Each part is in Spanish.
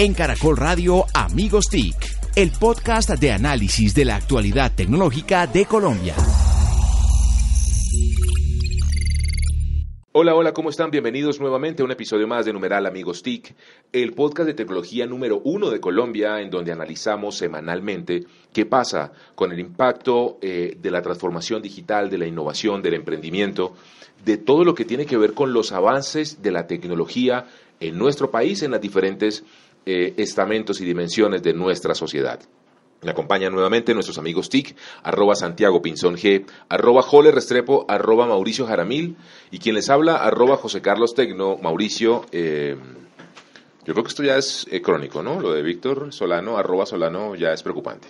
En Caracol Radio Amigos TIC, el podcast de análisis de la actualidad tecnológica de Colombia. Hola, hola, ¿cómo están? Bienvenidos nuevamente a un episodio más de Numeral Amigos TIC, el podcast de tecnología número uno de Colombia, en donde analizamos semanalmente qué pasa con el impacto eh, de la transformación digital, de la innovación, del emprendimiento, de todo lo que tiene que ver con los avances de la tecnología en nuestro país, en las diferentes eh, estamentos y dimensiones de nuestra sociedad. Me acompañan nuevamente nuestros amigos TIC, arroba Santiago Pinzón G, arroba Jole Restrepo, arroba Mauricio Jaramil, y quien les habla, arroba José Carlos Tecno, Mauricio, eh, yo creo que esto ya es eh, crónico, ¿no? Lo de Víctor Solano, arroba Solano, ya es preocupante.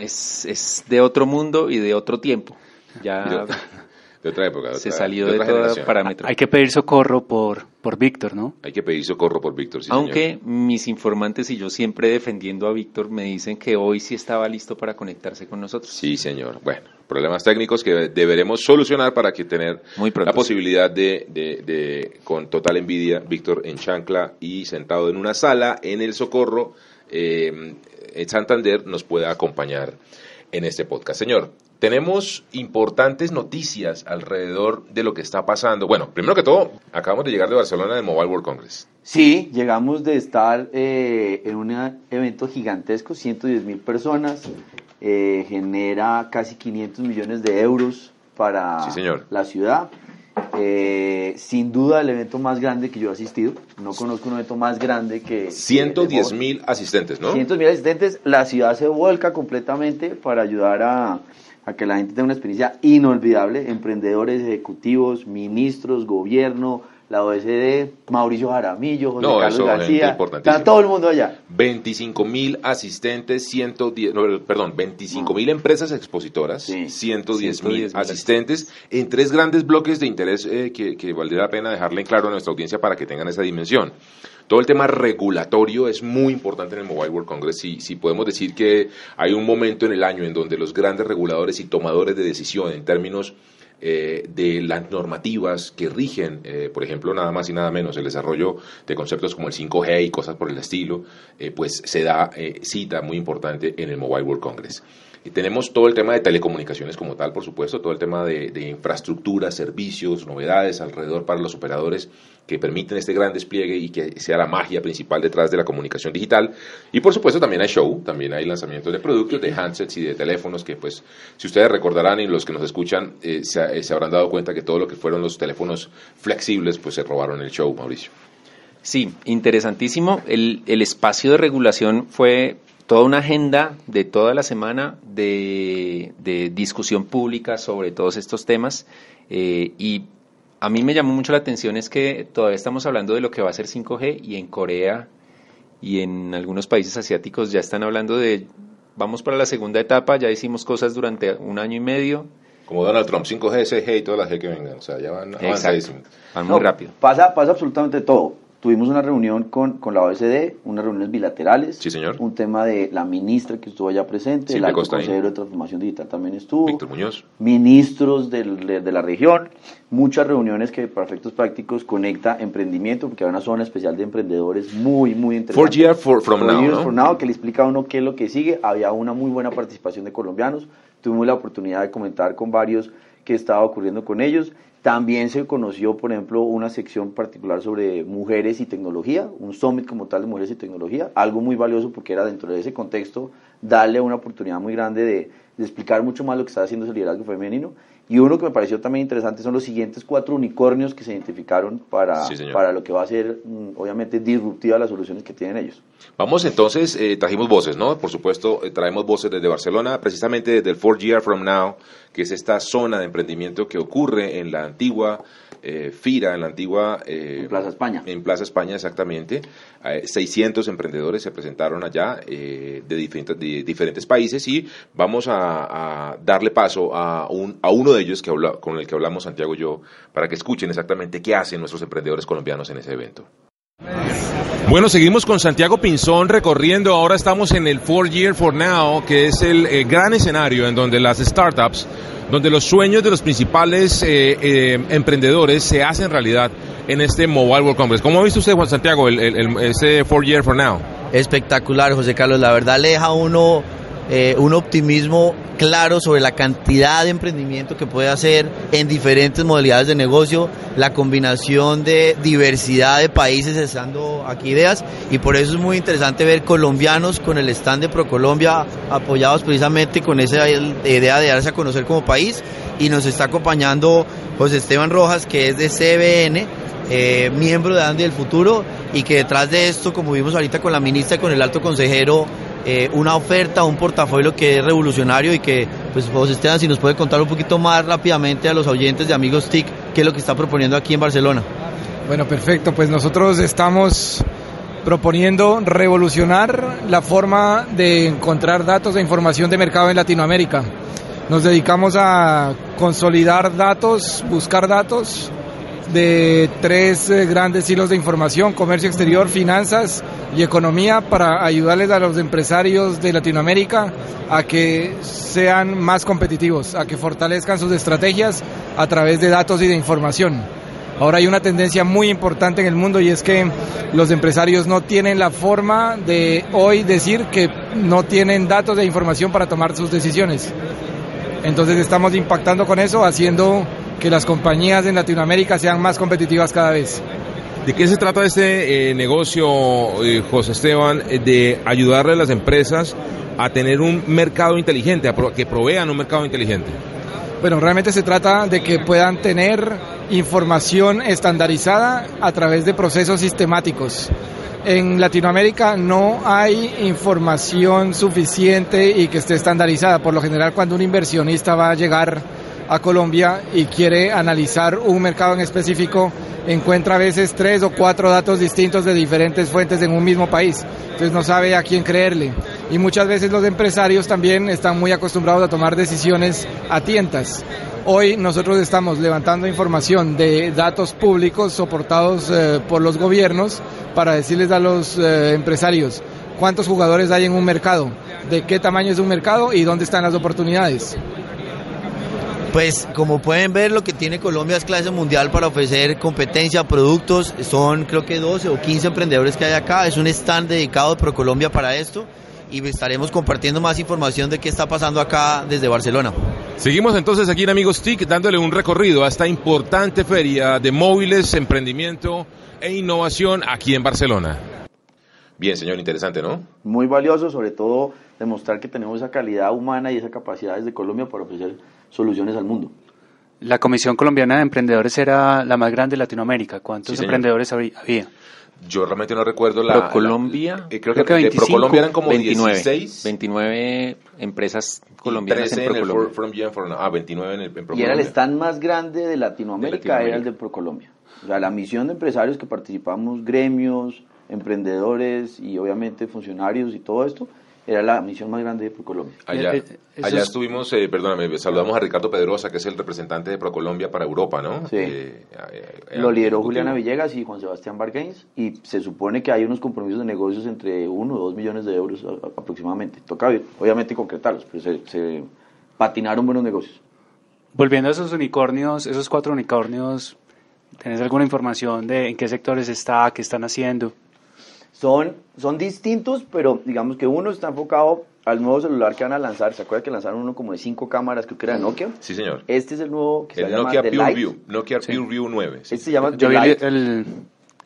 Es, es de otro mundo y de otro tiempo. Ya de otra época. se salió de, todo parámetro. Hay que pedir socorro por, por Víctor, ¿no? Hay que pedir socorro por Víctor, sí, Aunque mis informantes y yo siempre defendiendo a Víctor me dicen que hoy sí estaba listo para conectarse con nosotros. Sí, señor. Bueno, problemas técnicos que deberemos solucionar para que tener la posibilidad de, de, con total envidia, Víctor en chancla y sentado en una sala en el socorro eh, en Santander nos pueda acompañar en este podcast. Señor, tenemos importantes noticias alrededor de lo que está pasando. Bueno, primero que todo, acabamos de llegar de Barcelona del Mobile World Congress. Sí, llegamos de estar eh, en un evento gigantesco, 110 mil personas, eh, genera casi 500 millones de euros para la ciudad. Eh, sin duda el evento más grande que yo he asistido. No conozco un evento más grande que... 110 mil asistentes, ¿no? 110 mil asistentes. La ciudad se vuelca completamente para ayudar a a que la gente tenga una experiencia inolvidable, emprendedores, ejecutivos, ministros, gobierno, la OSD, Mauricio Jaramillo, José Carlos García, está todo el mundo allá. 25 mil asistentes, 110, perdón, 25 mil empresas expositoras, 110 mil asistentes, en tres grandes bloques de interés eh, que, que valdría la pena dejarle en claro a nuestra audiencia para que tengan esa dimensión. Todo el tema regulatorio es muy importante en el Mobile World Congress. Si, si podemos decir que hay un momento en el año en donde los grandes reguladores y tomadores de decisión en términos eh, de las normativas que rigen, eh, por ejemplo, nada más y nada menos el desarrollo de conceptos como el 5G y cosas por el estilo, eh, pues se da cita muy importante en el Mobile World Congress. Y tenemos todo el tema de telecomunicaciones como tal, por supuesto, todo el tema de, de infraestructura, servicios, novedades alrededor para los operadores que permiten este gran despliegue y que sea la magia principal detrás de la comunicación digital. Y por supuesto también hay show, también hay lanzamientos de productos, de handsets y de teléfonos que pues si ustedes recordarán y los que nos escuchan eh, se, se, habrán dado cuenta que todo lo que fueron los teléfonos flexibles pues se robaron el show, Mauricio. Sí, interesantísimo. El, el espacio de regulación fue toda una agenda de toda la semana de, de discusión pública sobre todos estos temas eh, y a mí me llamó mucho la atención es que todavía estamos hablando de lo que va a ser 5G y en Corea y en algunos países asiáticos ya están hablando de vamos para la segunda etapa, ya hicimos cosas durante un año y medio. Como Donald Trump, 5G, 6G y todas las G que vengan, o sea, ya van avanzadísimos. Van muy rápido. Pasa, pasa absolutamente todo. Tuvimos una reunión con, con la OSD, unas reuniones bilaterales. Sí, señor. Un tema de la ministra que estuvo allá presente, el consejero de Transformación Digital también estuvo. Víctor Muñoz. Ministros del, de, la región. Muchas reuniones que para efectos prácticos conecta emprendimiento, porque hay una zona especial de emprendedores muy, muy interesante. Four years from now, years from now, que le explica a uno qué es lo que sigue. Había una muy buena participación de colombianos. Tuvimos la oportunidad de comentar con varios qué estaba ocurriendo con ellos. También se conoció, por ejemplo, una sección particular sobre mujeres y tecnología, un summit como tal de mujeres y tecnología, algo muy valioso porque era dentro de ese contexto darle una oportunidad muy grande de, de explicar mucho más lo que está haciendo ese liderazgo femenino y uno que me pareció también interesante son los siguientes cuatro unicornios que se identificaron para, para lo que va a ser, mm, obviamente, disruptiva las soluciones que tienen ellos. Vamos entonces, eh, trajimos voces, ¿no? Por supuesto, eh, traemos voces desde Barcelona, precisamente desde el 4 Year From Now, que es esta zona de emprendimiento que ocurre en la antigua eh, FIRA, en la antigua... Eh, Plaza España. En Plaza España, exactamente. 600 emprendedores se presentaron allá de, diferentes, de diferentes países y vamos a, darle paso a, un, a uno de ellos que con el que hablamos Santiago y yo, para que escuchen exactamente qué hacen nuestros emprendedores colombianos en ese evento. Bueno, seguimos con Santiago Pinzón recorriendo. Ahora estamos en el Four Year for Now, que es el eh, gran escenario en donde las startups, donde los sueños de los principales eh, eh, emprendedores se hacen realidad en este Mobile World Congress. ¿Cómo ha visto usted, Juan Santiago, el, este Four Year for Now? espectacular, José Carlos. La verdad le deja uno eh, un optimismo claro sobre la cantidad de emprendimiento que puede hacer en diferentes modalidades de negocio, la combinación de diversidad de países estando aquí ideas y por eso es muy interesante ver colombianos con el stand de ProColombia apoyados precisamente con esa idea de darse a conocer como país y nos está acompañando José Esteban Rojas que es de CBN eh, miembro de Andy del Futuro y que detrás de esto, como vimos ahorita con la ministra y con el alto consejero, eh, una oferta, un portafolio que es revolucionario y que, pues José Esteban, si nos puede contar un poquito más rápidamente a los oyentes de Amigos TIC, qué es lo que está proponiendo aquí en Barcelona. Bueno, perfecto, pues nosotros estamos proponiendo revolucionar la forma de encontrar datos de información de mercado en Latinoamérica. Nos dedicamos a consolidar datos, buscar datos de tres eh, grandes hilos de información, comercio exterior, finanzas y economía, para ayudarles a los empresarios de Latinoamérica a que sean más competitivos, a que fortalezcan sus estrategias a través de datos y de información. Ahora hay una tendencia muy importante en el mundo y es que los empresarios no tienen la forma de hoy decir que no tienen datos de información para tomar sus decisiones. Entonces estamos impactando con eso, haciendo que las compañías en Latinoamérica sean más competitivas cada vez. ¿De qué se trata este eh, negocio, eh, José Esteban, eh, de ayudarle a las empresas a tener un mercado inteligente, a que provean un mercado inteligente? Bueno, realmente se trata de que puedan tener información estandarizada a través de procesos sistemáticos. En Latinoamérica no hay información suficiente y que esté estandarizada. Por lo general, cuando un inversionista va a llegar a Colombia y quiere analizar un mercado en específico, encuentra a veces tres o cuatro datos distintos de diferentes fuentes en un mismo país. Entonces no sabe a quién creerle. Y muchas veces los empresarios también están muy acostumbrados a tomar decisiones a tientas. Hoy nosotros estamos levantando información de datos públicos soportados eh, por los gobiernos para decirles a los eh, empresarios cuántos jugadores hay en un mercado, de qué tamaño es un mercado y dónde están las oportunidades. Pues como pueden ver, lo que tiene Colombia es clase mundial para ofrecer competencia, productos. Son creo que 12 o 15 emprendedores que hay acá. Es un stand dedicado de ProColombia para esto y estaremos compartiendo más información de qué está pasando acá desde Barcelona. Seguimos entonces aquí en Amigos TIC dándole un recorrido a esta importante feria de móviles, emprendimiento e innovación aquí en Barcelona. Bien, señor, interesante, ¿no? Muy valioso, sobre todo demostrar que tenemos esa calidad humana y esa capacidad desde Colombia para ofrecer soluciones al mundo. La Comisión Colombiana de Emprendedores era la más grande de Latinoamérica. ¿Cuántos emprendedores había? Yo realmente no recuerdo la. Procolombia. Eh, creo, que, 25, Procolombia eran como 29, 16. 29 empresas colombianas en Procolombia. En ah, 29 en, el, en Y era el stand más grande de Latinoamérica, era el de Procolombia. O sea, la misión de empresarios que participamos, gremios, emprendedores y obviamente funcionarios y todo esto, era la misión más grande de Procolombia. Allá, eh, eh, allá estuvimos, eh, perdóname, saludamos a Ricardo Pedrosa, que es el representante de Procolombia para Europa, ¿no? Sí. Lo lideró Juliana Villegas y Juan Sebastián Bargains, y se supone que hay unos compromisos de negocios entre 1 o 2 millones de euros aproximadamente. Toca, obviamente, concretarlos, pero se, se patinaron buenos negocios. Volviendo a esos unicornios, esos cuatro unicornios, ¿tenés alguna información de en qué sectores está, qué están haciendo? Son, son distintos, pero digamos que uno está enfocado al nuevo celular que van a lanzar. ¿Se acuerda que lanzaron uno como de cinco cámaras, creo que era de Nokia? Sí, señor. Este es el nuevo que el se Nokia llama Pure View. Nokia Pure View 9. Este se llama Yo vi Light. el,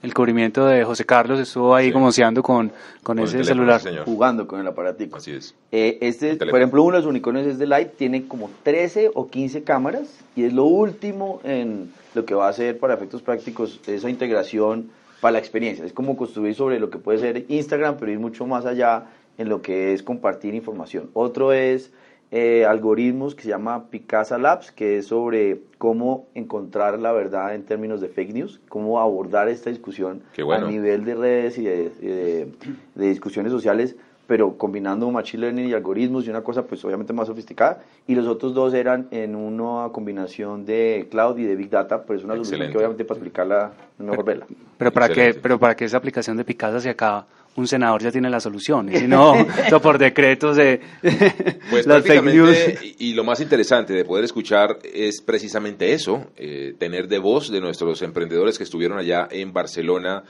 el cubrimiento de José Carlos, estuvo ahí como con, con, Con el ese teléfono, celular. sí, señor. jugando con el aparatico. Así es. Eh, este, por ejemplo, uno de los unicornios es de Light, tiene como 13 o 15 cámaras y es lo último en lo que va a hacer para efectos prácticos esa integración para la experiencia. Es como construir sobre lo que puede ser Instagram, pero ir mucho más allá en lo que es compartir información. Otro es eh, algoritmos que se llama Picasa Labs, que es sobre cómo encontrar la verdad en términos de fake news, cómo abordar esta discusión bueno. a nivel de redes y de, y de- de discusiones sociales, pero combinando machine learning y algoritmos y una cosa pues obviamente más sofisticada. Y los otros dos eran en una combinación de cloud y de big data, pero es una solución Excelente. que obviamente para explicarla es mejor verla. Pero para, que, Excelente. pero para que esa aplicación de Picasa se acaba, un senador ya tiene la solución. Y si no, por decretos de Pues las fake news. y lo más interesante de poder escuchar es precisamente eso, eh, tener de voz de nuestros emprendedores que estuvieron allá en Barcelona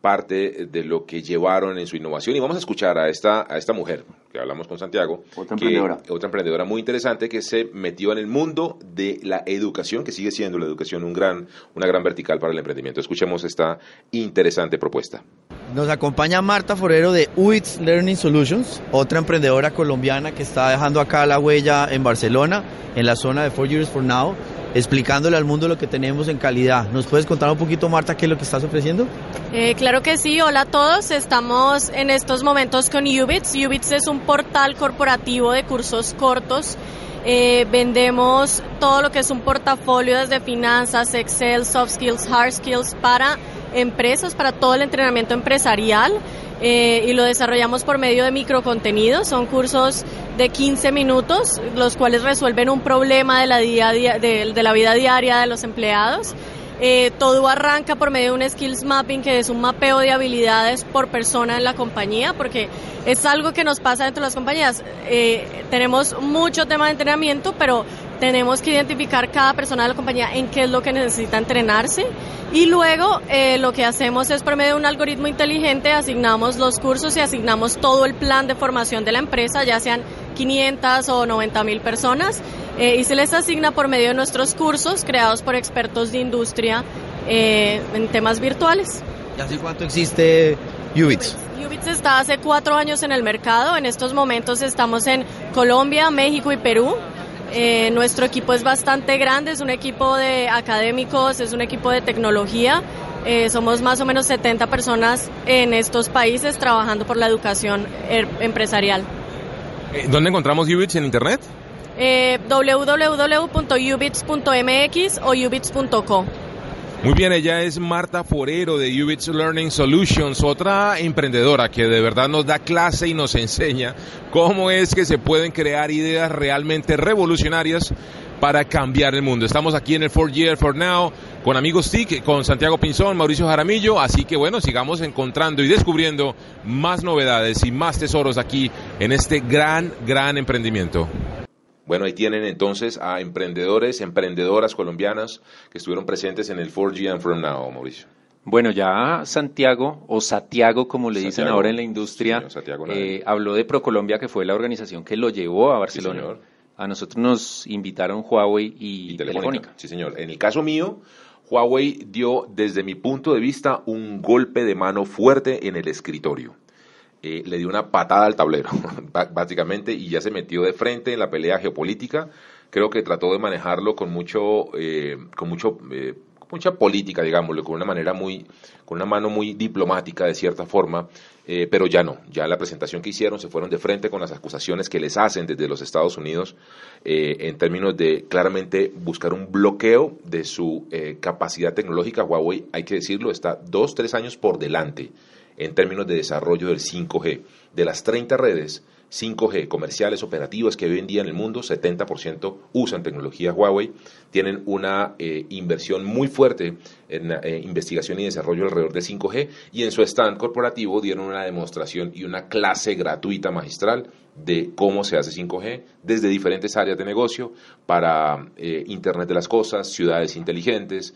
parte de lo que llevaron en su innovación. Y vamos a escuchar a esta, a esta mujer, que hablamos con Santiago. Otra emprendedora. otra emprendedora muy interesante que se metió en el mundo de la educación, que sigue siendo la educación un gran, una gran vertical para el emprendimiento. Escuchemos esta interesante propuesta. Nos acompaña Marta Forero de UITS Learning Solutions, otra emprendedora colombiana que está dejando acá la huella en Barcelona, en la zona de Four Years for Now explicándole al mundo lo que tenemos en calidad. ¿Nos puedes contar un poquito, Marta, qué es lo que estás ofreciendo? Eh, claro que sí, hola a todos. Estamos en estos momentos con Ubits. Ubits es un portal corporativo de cursos cortos. Eh, vendemos todo lo que es un portafolio desde finanzas, Excel, soft skills, hard skills para empresas, para todo el entrenamiento empresarial. Eh, y lo desarrollamos por medio de microcontenidos. Son cursos de 15 minutos, los cuales resuelven un problema de la, día, de, la vida diaria de los empleados. Eh, todo arranca por medio de un skills mapping, que es un mapeo de habilidades por persona en la compañía, porque es algo que nos pasa dentro de las compañías. Eh, tenemos mucho tema de entrenamiento, pero tenemos que identificar cada persona de la compañía en qué es lo que necesita entrenarse y luego eh, lo que hacemos es por medio de un algoritmo inteligente asignamos los cursos y asignamos todo el plan de formación de la empresa, ya sean 500 o 90 mil personas eh, y se les asigna por medio de nuestros cursos creados por expertos de industria eh, en temas virtuales. ¿Y hace cuánto existe Ubits? Ubits está hace cuatro años en el mercado. En estos momentos estamos en Colombia, México y Perú. Eh, nuestro equipo es bastante grande, es un equipo de académicos, es un equipo de tecnología. Eh, somos más o menos 70 personas en estos países trabajando por la educación er, empresarial. Eh, ¿Dónde encontramos Ubits en Internet? www.ubits.mx o ubits.co. Muy bien, ella es Marta Forero de Ubits Learning Solutions, otra emprendedora que de verdad nos da clase y nos enseña cómo es que se pueden crear ideas realmente revolucionarias para cambiar el mundo. Estamos aquí en el 4 Year for Now con amigos TIC, con Santiago Pinzón, Mauricio Jaramillo, así que bueno, sigamos encontrando y descubriendo más novedades y más tesoros aquí en este gran, gran emprendimiento. Bueno, ahí tienen entonces a emprendedores, emprendedoras colombianas que estuvieron presentes en el 4G and From Now, Mauricio. Bueno, ya Santiago, o Santiago como le dicen ahora en la industria, eh, habló de ProColombia, que fue la organización que lo llevó a Barcelona. a nosotros nos invitaron Huawei y, Telefónica. Sí, señor. En el caso mío, Huawei dio, desde mi punto de vista, un golpe de mano fuerte en el escritorio. Eh, le dio una patada al tablero, básicamente, y ya se metió de frente en la pelea geopolítica. Creo que trató de manejarlo con mucho, eh, con mucho, eh, mucha política, digámoslo, con una manera muy, con una mano muy diplomática de cierta forma, pero ya no. Ya la presentación que hicieron se fueron de frente con las acusaciones que les hacen desde los Estados Unidos en términos de claramente buscar un bloqueo de su capacidad tecnológica. Huawei, hay que decirlo, está dos, tres años por delante en términos de desarrollo del 5G. De las 30 redes 5G comerciales operativas que hoy en día en el mundo, 70% usan tecnología Huawei, tienen una eh, inversión muy fuerte en eh, investigación y desarrollo alrededor de 5G y en su stand corporativo dieron una demostración y una clase gratuita magistral de cómo se hace 5G desde diferentes áreas de negocio para eh, Internet de las Cosas, ciudades inteligentes,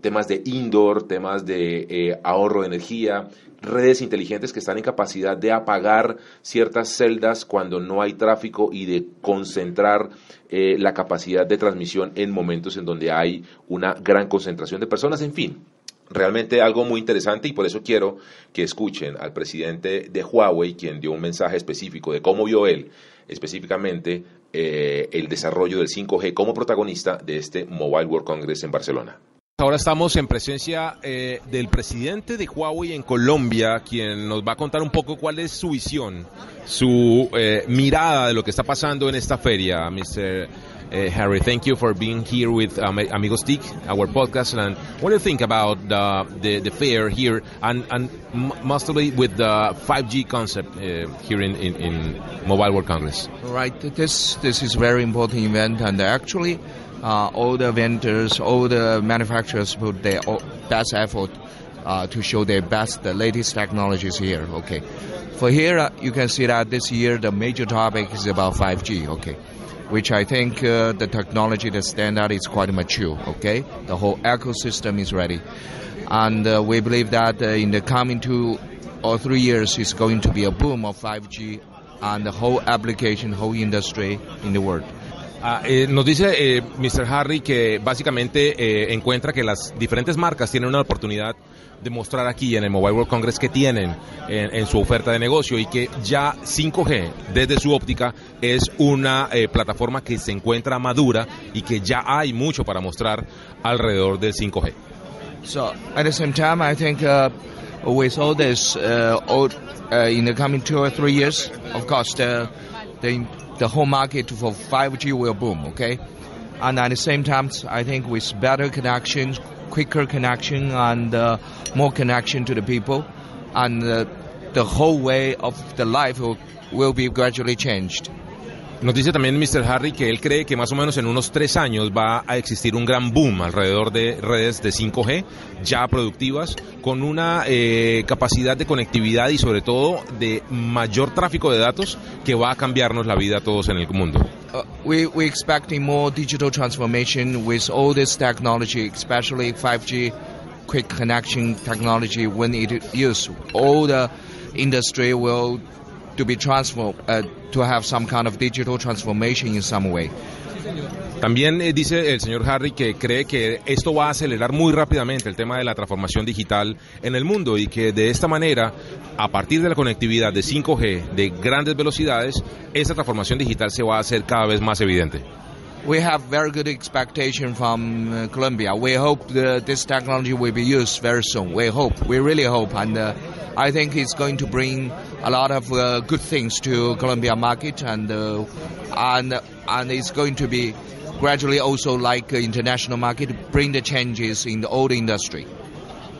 temas de indoor, temas de ahorro de energía, redes inteligentes que están en capacidad de apagar ciertas celdas cuando no hay tráfico y de concentrar eh, la capacidad de transmisión en momentos en donde hay una gran concentración de personas, en fin. Realmente algo muy interesante y por eso quiero que escuchen al presidente de Huawei, quien dio un mensaje específico de cómo vio él específicamente eh, el desarrollo del 5G como protagonista de este Mobile World Congress en Barcelona. Ahora estamos en presencia eh, del presidente de Huawei en Colombia, quien nos va a contar un poco cuál es su visión, su eh, mirada de lo que está pasando en esta feria, Mr. Uh, Harry, thank you for being here with um, Amigos TIC, our podcast. And what do you think about the, the, the fair here and, and mostly with the 5G concept uh, here in, in, in Mobile World Congress? Right. This, this is very important event and actually uh, all the vendors, all the manufacturers put their best effort uh, to show their best, the latest technologies here. Okay. For here, uh, you can see that this year the major topic is about 5G. Okay. Which I think uh, the technology, the standard is quite mature. Okay. The whole ecosystem is ready. and uh, we believe that uh, in the coming two or three years is going to be a boom of 5G and the whole application, whole industry in the world. Ah, eh, nos dice eh, Mr. Harry que básicamente eh, encuentra que las diferentes marcas tienen una oportunidad de mostrar aquí en el Mobile World Congress que tienen en, su oferta de negocio y que ya 5G desde su óptica es una eh, plataforma que se encuentra madura y que ya hay mucho para mostrar alrededor del 5G. So at the same time, I think uh, with all this, uh, uh, in the coming two or three years, of course, the, the the whole market for 5G will boom. Okay, and at the same time, I think with better connections, quicker connection, and uh, more connection to the people, and uh, the whole way of the life will, will be gradually changed. Nos dice también Mr. Harry que él cree que más o menos en unos tres años va a existir un gran boom alrededor de redes de 5G ya productivas con una eh, capacidad de conectividad y sobre todo de mayor tráfico de datos que va a cambiarnos la vida a todos en el mundo. Uh, we we expecting more digital transformation with all this technology, especially 5G, quick connection technology. When it used, all the industry will to be transformed uh, to have some kind of digital transformation in some way. También eh, dice el señor Harry que cree que esto va a acelerar muy rápidamente el tema de la transformación digital en el mundo y que de esta manera, a partir de la conectividad de 5G de grandes velocidades, esa transformación digital se va a hacer cada vez más evidente. we have very good expectation from uh, Colombia. We hope the, this technology will be used very soon. We hope, we really hope, and uh, I think it's going to bring a lot of uh, good things to Colombia market, and uh, and and it's going to be gradually also like international market bring the changes in the old industry.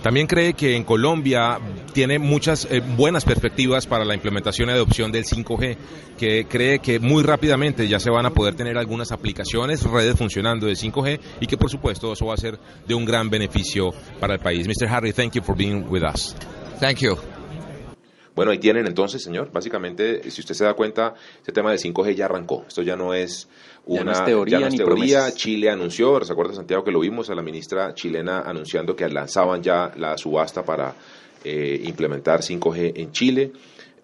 También cree que en Colombia tiene muchas eh, buenas perspectivas para la implementación y adopción del 5G, que cree que muy rápidamente ya se van a poder tener algunas aplicaciones, redes funcionando de 5G y que por supuesto eso va a ser de un gran beneficio para el país. Mr. Harry, thank you for being with us. Thank you. Bueno, ahí tienen entonces, señor. Básicamente, si usted se da cuenta, este tema de 5G ya arrancó. Esto ya no es una Ya no es teoría no es teoría. Chile anunció, ¿se acuerda Santiago que lo vimos a la ministra chilena anunciando que lanzaban ya la subasta para eh, implementar 5G en Chile?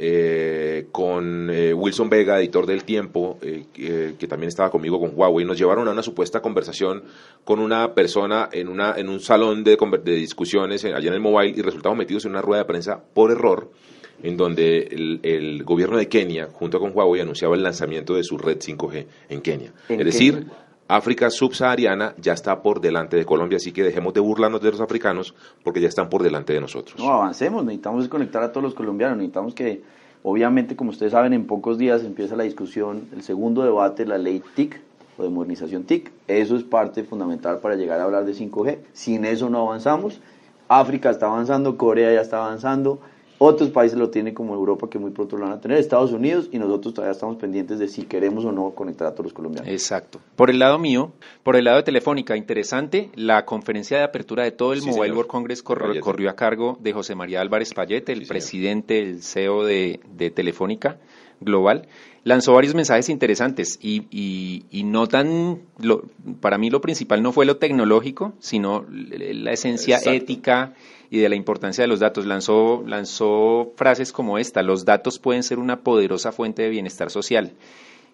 Eh, con eh, Wilson Vega, editor del Tiempo, eh, que, que también estaba conmigo con Huawei, nos llevaron a una supuesta conversación con una persona en, una, en un salón de, de discusiones eh, allá en el mobile y resultamos metidos en una rueda de prensa por error en donde el, el gobierno de Kenia, junto con Huawei, anunciaba el lanzamiento de su red 5G en Kenia. ¿En es decir, Kenia? África subsahariana ya está por delante de Colombia, así que dejemos de burlarnos de los africanos porque ya están por delante de nosotros. No, avancemos, necesitamos conectar a todos los colombianos, necesitamos que, obviamente, como ustedes saben, en pocos días empieza la discusión, el segundo debate, la ley TIC o de modernización TIC. Eso es parte fundamental para llegar a hablar de 5G. Sin eso no avanzamos. África está avanzando, Corea ya está avanzando, otros países lo tienen como Europa que muy pronto lo van a tener, Estados Unidos y nosotros todavía estamos pendientes de si queremos o no conectar a todos los colombianos. Exacto. Por el lado mío, por el lado de Telefónica, interesante, la conferencia de apertura de todo el Sí, Mobile señor. World Congress corrió, Payete. corrió a cargo de José María Álvarez Payete, el Sí, señor. presidente, el CEO de, de Telefónica Global. Lanzó varios mensajes interesantes y, y- y no tan, lo- para mí lo principal no fue lo tecnológico, sino la esencia Exacto. ética y de la importancia de los datos. Lanzó, lanzó frases como esta, los datos pueden ser una poderosa fuente de bienestar social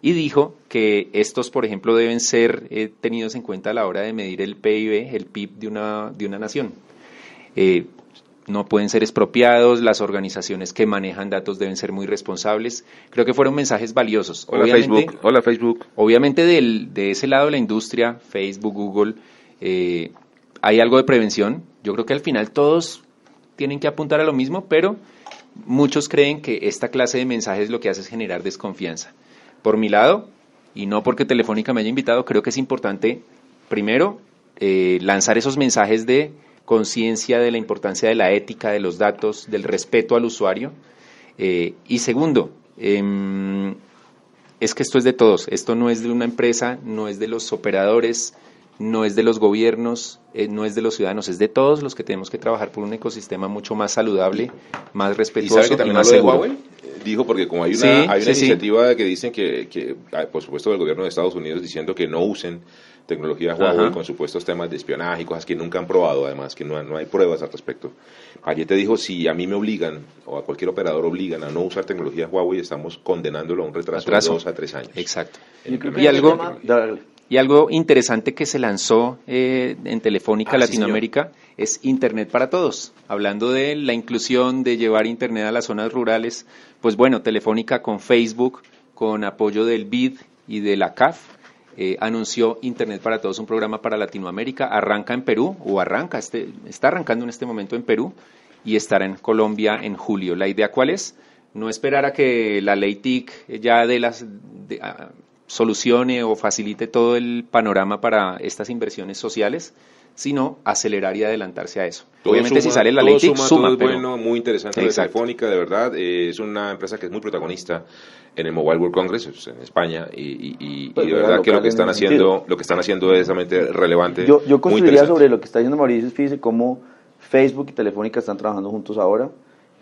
y dijo que estos, por ejemplo, deben ser eh, tenidos en cuenta a la hora de medir el PIB, el PIB de una, de una nación. Eh, no pueden ser expropiados, las organizaciones que manejan datos deben ser muy responsables. Creo que fueron mensajes valiosos. Hola Obviamente- Facebook, hola Facebook. Obviamente del, de ese lado de la industria, Facebook, Google, eh, hay algo de prevención. Yo creo que al final todos tienen que apuntar a lo mismo, pero muchos creen que esta clase de mensajes lo que hace es generar desconfianza. Por mi lado, y no porque Telefónica me haya invitado, creo que es importante, primero, eh, lanzar esos mensajes de conciencia de la importancia de la ética, de los datos, del respeto al usuario. Eh, y segundo, em, es que esto es de todos, esto no es de una empresa, no es de los operadores, no es de los gobiernos, eh, no es de los ciudadanos, es de todos los que tenemos que trabajar por un ecosistema mucho más saludable, más ¿Y respetuoso sabe que y también más de. Huawei? Eh, Dijo porque como hay una, Sí, hay una sí, sí. iniciativa que dicen que, que, ah, por supuesto, del gobierno de Estados Unidos diciendo que no usen tecnología Huawei con supuestos temas de espionaje y cosas que nunca han probado, además, que no, no hay pruebas al respecto. te dijo, si a mí me obligan, o a cualquier operador obligan a no usar tecnología Huawei, estamos condenándolo a un retraso, de dos a tres años. Exacto. Y algo, y algo interesante que se lanzó eh, en Telefónica ah, Latinoamérica es Internet para Todos. Hablando de la inclusión de llevar Internet a las zonas rurales, pues bueno, Telefónica con Facebook, con apoyo del BID y de la CAF, eh, anunció Internet para Todos, un programa para Latinoamérica. Arranca en Perú, o arranca, este, está arrancando en este momento en Perú y estará en Colombia en julio. ¿La idea cuál es? No esperar a que la ley TIC ya de las, solucione o facilite todo el panorama para estas inversiones sociales, sino acelerar y adelantarse a eso. Obviamente si sale la ley suma, es bueno, muy interesante la Telefónica, de verdad, eh, es una empresa que es muy protagonista en el Mobile World Congress pues, en España y, pues, de verdad que lo que están haciendo lo que están haciendo es realmente relevante. Yo, yo construiría sobre lo que está diciendo Mauricio, fíjese cómo Facebook y Telefónica están trabajando juntos ahora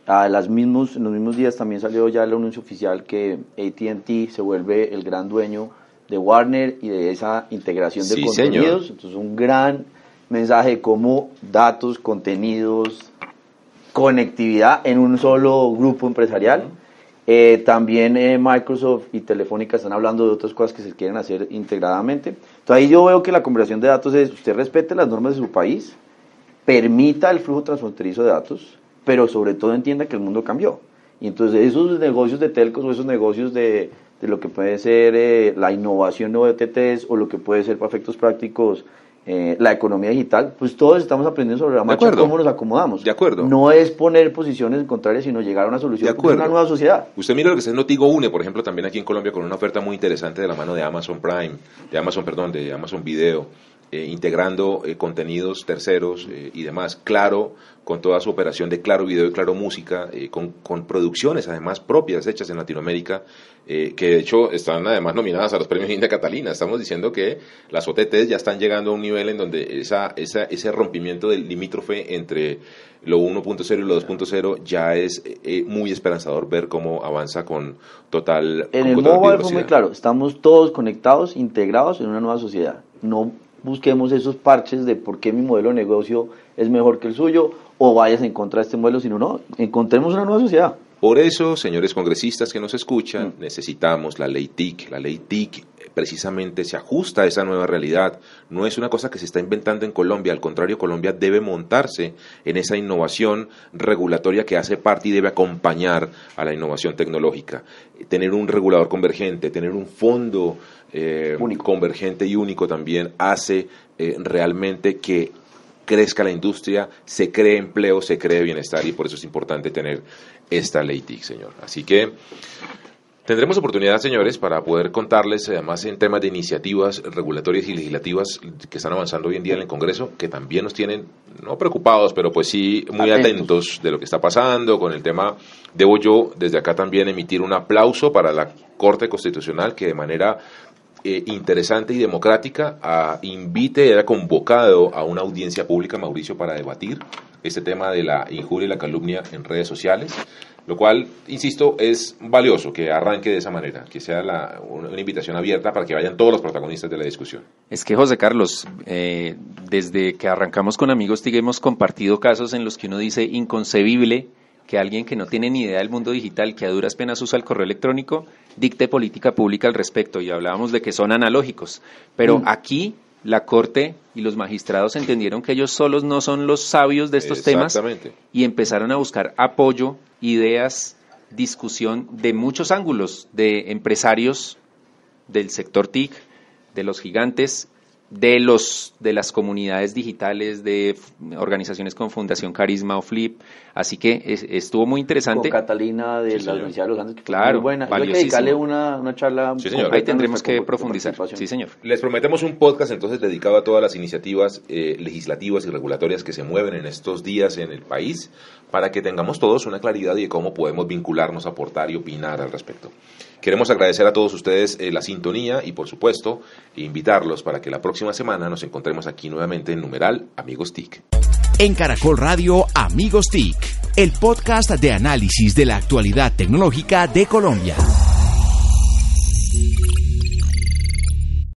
a las mismos, en los mismos días también salió ya el anuncio oficial que ATT se vuelve el gran dueño de Warner y de esa integración de contenidos. Entonces, un gran mensaje de cómo datos, contenidos, conectividad en un solo grupo empresarial. Eh, también eh, Microsoft y Telefónica están hablando de otras cosas que se quieren hacer integradamente. Entonces ahí yo veo que la conversación de datos es, usted respete las normas de su país, permita el flujo transfronterizo de datos, pero sobre todo entienda que el mundo cambió. Y entonces esos negocios de telcos o esos negocios de, de lo que puede ser eh, la innovación de OTTs o lo que puede ser para efectos prácticos eh, la economía digital, pues todos estamos aprendiendo sobre la marcha cómo nos acomodamos. De acuerdo. No es poner posiciones contrarias, sino llegar a una solución de una nueva sociedad. Usted mira lo que está haciendo Tigo Une, por ejemplo, también aquí en Colombia con una oferta muy interesante de la mano de Amazon Prime, de Amazon, perdón, de Amazon Video eh, integrando eh, contenidos terceros eh, y demás. Claro, con toda su operación de Claro Video y Claro Música, con, con, producciones además propias hechas en Latinoamérica, que de hecho están además nominadas a los premios India Catalina. Estamos diciendo que las OTTs ya están llegando a un nivel en donde esa, esa, ese rompimiento del limítrofe entre lo 1.0 y lo 2.0 ya es muy esperanzador ver cómo avanza con total. En el mobile fue muy claro, estamos todos conectados, integrados en una nueva sociedad. No busquemos esos parches de por qué mi modelo de negocio es mejor que el suyo o vayas en contra de este modelo, sino no, encontremos una nueva sociedad. Por eso, señores congresistas que nos escuchan, mm. necesitamos la ley TIC. La ley TIC precisamente se ajusta a esa nueva realidad. No es una cosa que se está inventando en Colombia, al contrario, Colombia debe montarse en esa innovación regulatoria que hace parte y debe acompañar a la innovación tecnológica. Tener un regulador convergente, tener un fondo eh, convergente y único también hace eh, realmente que crezca la industria, se cree empleo, se cree bienestar y por eso es importante tener esta ley TIC, señor. Así que tendremos oportunidad, señores, para poder contarles, además en temas de iniciativas regulatorias y legislativas que están avanzando hoy en día en el Congreso, que también nos tienen, no preocupados, pero pues sí muy atentos, de lo que está pasando con el tema. Debo yo desde acá también emitir un aplauso para la Corte Constitucional que de manera eh, interesante y democrática a, invite, era convocado a una audiencia pública, Mauricio, para debatir este tema de la injuria y la calumnia en redes sociales, lo cual, insisto, es valioso que arranque de esa manera, que sea una, invitación abierta para que vayan todos los protagonistas de la discusión. Es que, José Carlos, eh, desde que arrancamos con Amigos TIG hemos compartido casos en los que uno dice inconcebible que alguien que no tiene ni idea del mundo digital, que a duras penas usa el correo electrónico, dicte política pública al respecto. Y hablábamos de que son analógicos. Pero mm. aquí la Corte y los magistrados entendieron que ellos solos no son los sabios de estos temas y empezaron a buscar apoyo, ideas, discusión de muchos ángulos, de empresarios del sector TIC, de los gigantes de los de las comunidades digitales de organizaciones con Fundación Carisma o Flip. Así que estuvo muy interesante. Con Catalina de la Universidad de los Andes que claro muy buena. Dedicarle una, una charla sí, señor. ahí tendremos que profundizar. sí señor. Les prometemos un podcast entonces dedicado a todas las iniciativas eh, legislativas y regulatorias que se mueven en estos días en el país para que tengamos todos una claridad de cómo podemos vincularnos aportar y opinar al respecto. Queremos agradecer a todos ustedes eh, la sintonía y, por supuesto, invitarlos para que la próxima semana nos encontremos aquí nuevamente en numeral Amigos TIC. En Caracol Radio Amigos TIC, el podcast de análisis de la actualidad tecnológica de Colombia.